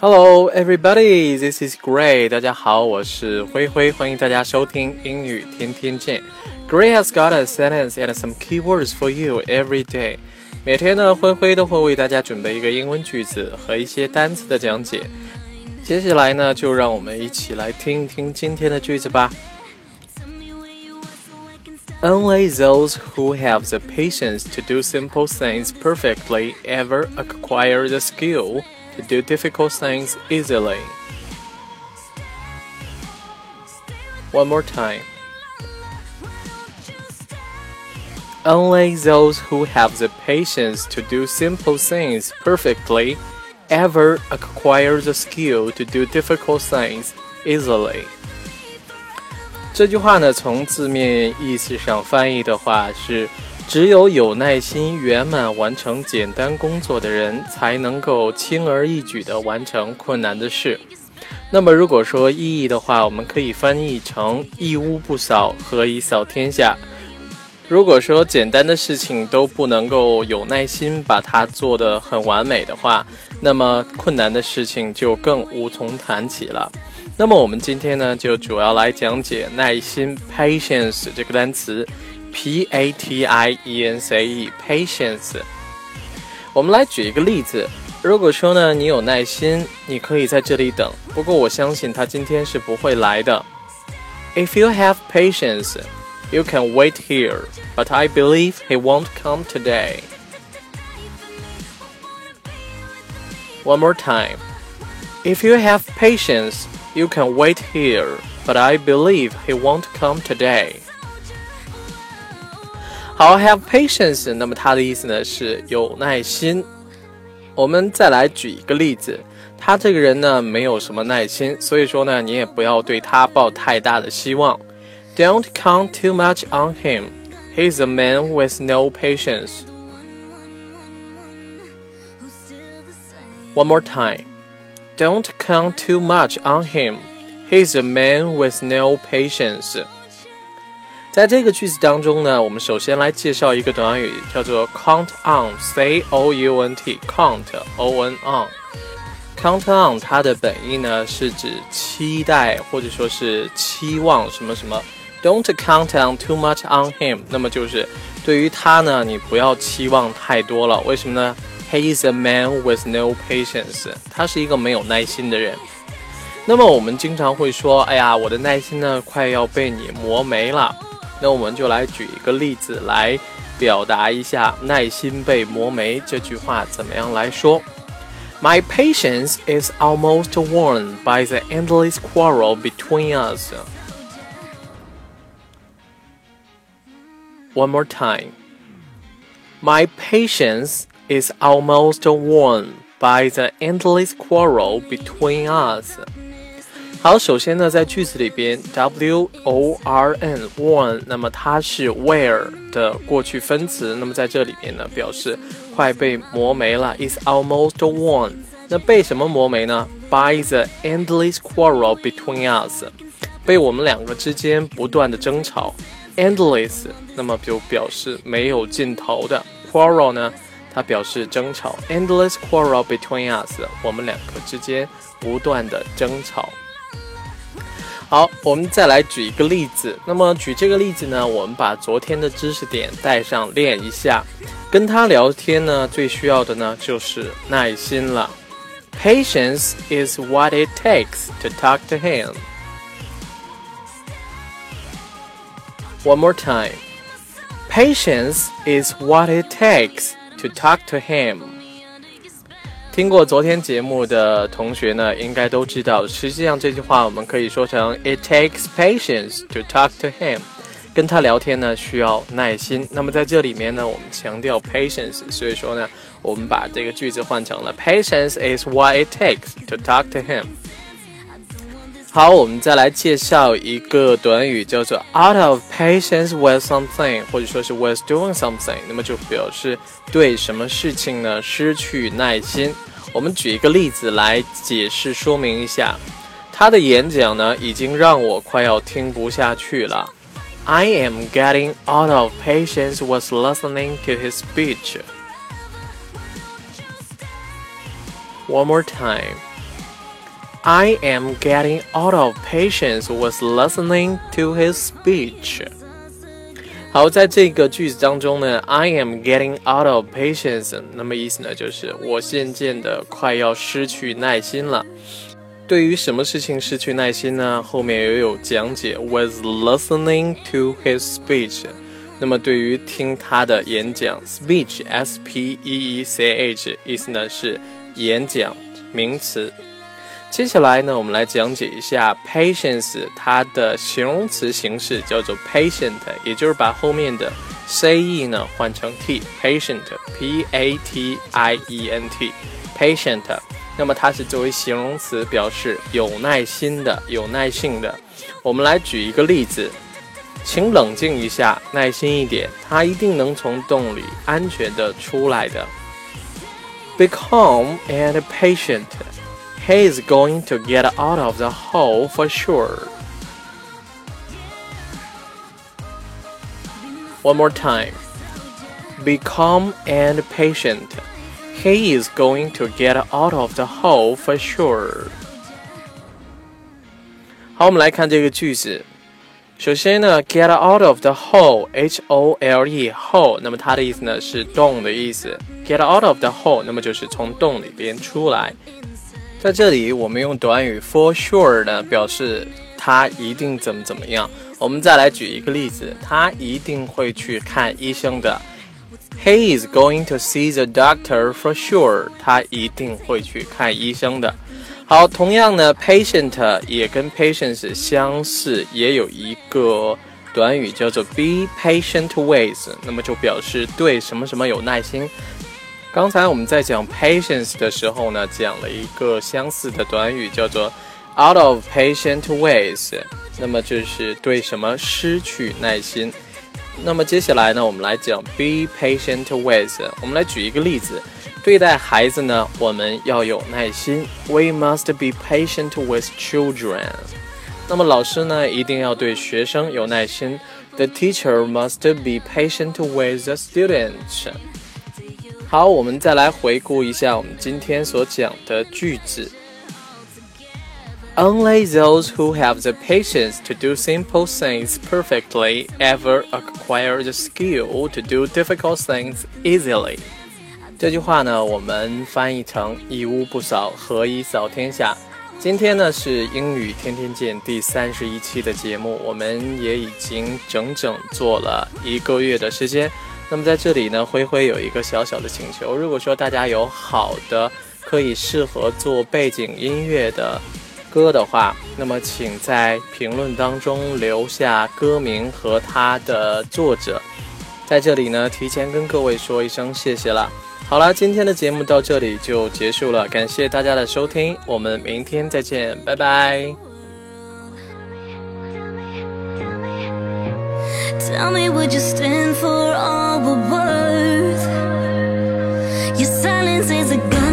Hello, everybody. This is Gray. 大家好，我是灰灰，欢迎大家收听英语天天见。Gray has got a sentence and some keywords for you every day. 每天呢，灰灰都会为大家准备一个英文句子和一些单词的讲解。接下来呢，就让我们一起来听一听今天的句子吧。Only those who have the patience to do simple things perfectly ever acquire the skill to do difficult things easily. One more time. Only those who have the patience to do simple things perfectly ever acquire the skill to do difficult things easily. 只有有耐心、圆满完成简单工作的人，才能够轻而易举地完成困难的事。那么，如果说意义的话，我们可以翻译成“一屋不扫，何以扫天下”。如果说简单的事情都不能够有耐心把它做得很完美的话，那么困难的事情就更无从谈起了。那么我们今天呢，就主要来讲解耐心 （patience） 这个单词 P A T I E N C E，patience。我们来举一个例子，如果说呢你有耐心，你可以在这里等。不过我相信他今天是不会来的。If you have patience, you can wait here, but I believe he won't come today. One more time. If you have patience, you can wait here, but I believe he won't come today. 好，have patience。那么它的意思呢是有耐心。我们再来举一个例子，他这个人呢没有什么耐心，所以说呢你也不要对他抱太大的希望。Don't count too much on him. He's a man with no patience. One more time. Don't count too much on him. He's a man with no patience. 在这个句子当中呢，我们首先来介绍一个短语，叫做 count on，c o u n t，count o n on，count on 它的本意呢是指期待或者说是期望什么什么。Don't count on too much on him，那么就是对于他呢，你不要期望太多了。为什么呢？He is a man with no patience。他是一个没有耐心的人。那么我们经常会说：“哎呀，我的耐心呢，快要被你磨没了。”那我们就来举一个例子来表达一下“耐心被磨没”这句话怎么样来说。My patience is almost worn by the endless quarrel between us. One more time. My patience is almost worn by the endless quarrel between us. 好，首先呢，在句子里边，w o r n worn，那么它是 wear 的过去分词，那么在这里面呢，表示快被磨没了，is almost worn。那被什么磨没呢？By the endless quarrel between us，被我们两个之间不断的争吵，endless，那么就表示没有尽头的，quarrel 呢？它表示争吵，endless quarrel between us，我们两个之间不断的争吵。好，我们再来举一个例子。那么举这个例子呢，我们把昨天的知识点带上练一下。跟他聊天呢，最需要的呢就是耐心了。Patience is what it takes to talk to him. One more time. Patience is what it takes to talk to him. 听过昨天节目的同学呢，应该都知道，实际上这句话我们可以说成 It takes patience to talk to him，跟他聊天呢需要耐心。那么在这里面呢，我们强调 patience，所以说呢，我们把这个句子换成了 Patience is what it takes to talk to him。好，我们再来介绍一个短语，叫做 out of patience with something，或者说是 with doing something，那么就表示对什么事情呢失去耐心。我们举一个例子来解释说明一下。他的演讲呢，已经让我快要听不下去了。I am getting out of patience with listening to his speech. One more time. I am getting out of patience with listening to his speech. 好，在这个句子当中呢，I am getting out of patience，那么意思呢就是我渐渐的快要失去耐心了。对于什么事情失去耐心呢？后面也有讲解。Was listening to his speech，那么对于听他的演讲，speech，s p e e c h，意思呢是演讲，名词。接下来呢，我们来讲解一下 patience，它的形容词形式叫做 patient，也就是把后面的 c e 呢换成 t，patient，p a t i e n t，patient。那么它是作为形容词，表示有耐心的、有耐性的。我们来举一个例子，请冷静一下，耐心一点，他一定能从洞里安全的出来的。Be calm and patient. He is going to get out of the hole for sure. One more time. Be calm and patient. He is going to get out of the hole for sure. 好，我们来看这个句子。首先呢，get out of the hole，h o l e hole，那么它的意思呢是洞的意思。get out of the hole，那么就是从洞里边出来。在这里，我们用短语 for sure 呢表示他一定怎么怎么样。我们再来举一个例子，他一定会去看医生的。He is going to see the doctor for sure. 他一定会去看医生的。好，同样呢，patient 也跟 patience 相似，也有一个短语叫做 be patient with，那么就表示对什么什么有耐心。刚才我们在讲 patience 的时候呢，讲了一个相似的短语叫做 out of patient with，那么就是对什么失去耐心。那么接下来呢，我们来讲 be patient with。我们来举一个例子，对待孩子呢，我们要有耐心。We must be patient with children。那么老师呢，一定要对学生有耐心。The teacher must be patient with the students。好，我们再来回顾一下我们今天所讲的句子。Only those who have the patience to do simple things perfectly ever acquire the skill to do difficult things easily。这句话呢，我们翻译成“一屋不扫，何以扫天下”。今天呢是英语天天见第三十一期的节目，我们也已经整整做了一个月的时间。那么在这里呢，灰灰有一个小小的请求，如果说大家有好的可以适合做背景音乐的。歌的话，那么请在评论当中留下歌名和它的作者。在这里呢，提前跟各位说一声谢谢了。好了，今天的节目到这里就结束了，感谢大家的收听，我们明天再见，拜拜。Tell me, would you stand for all we're worth? Your silence is a gun.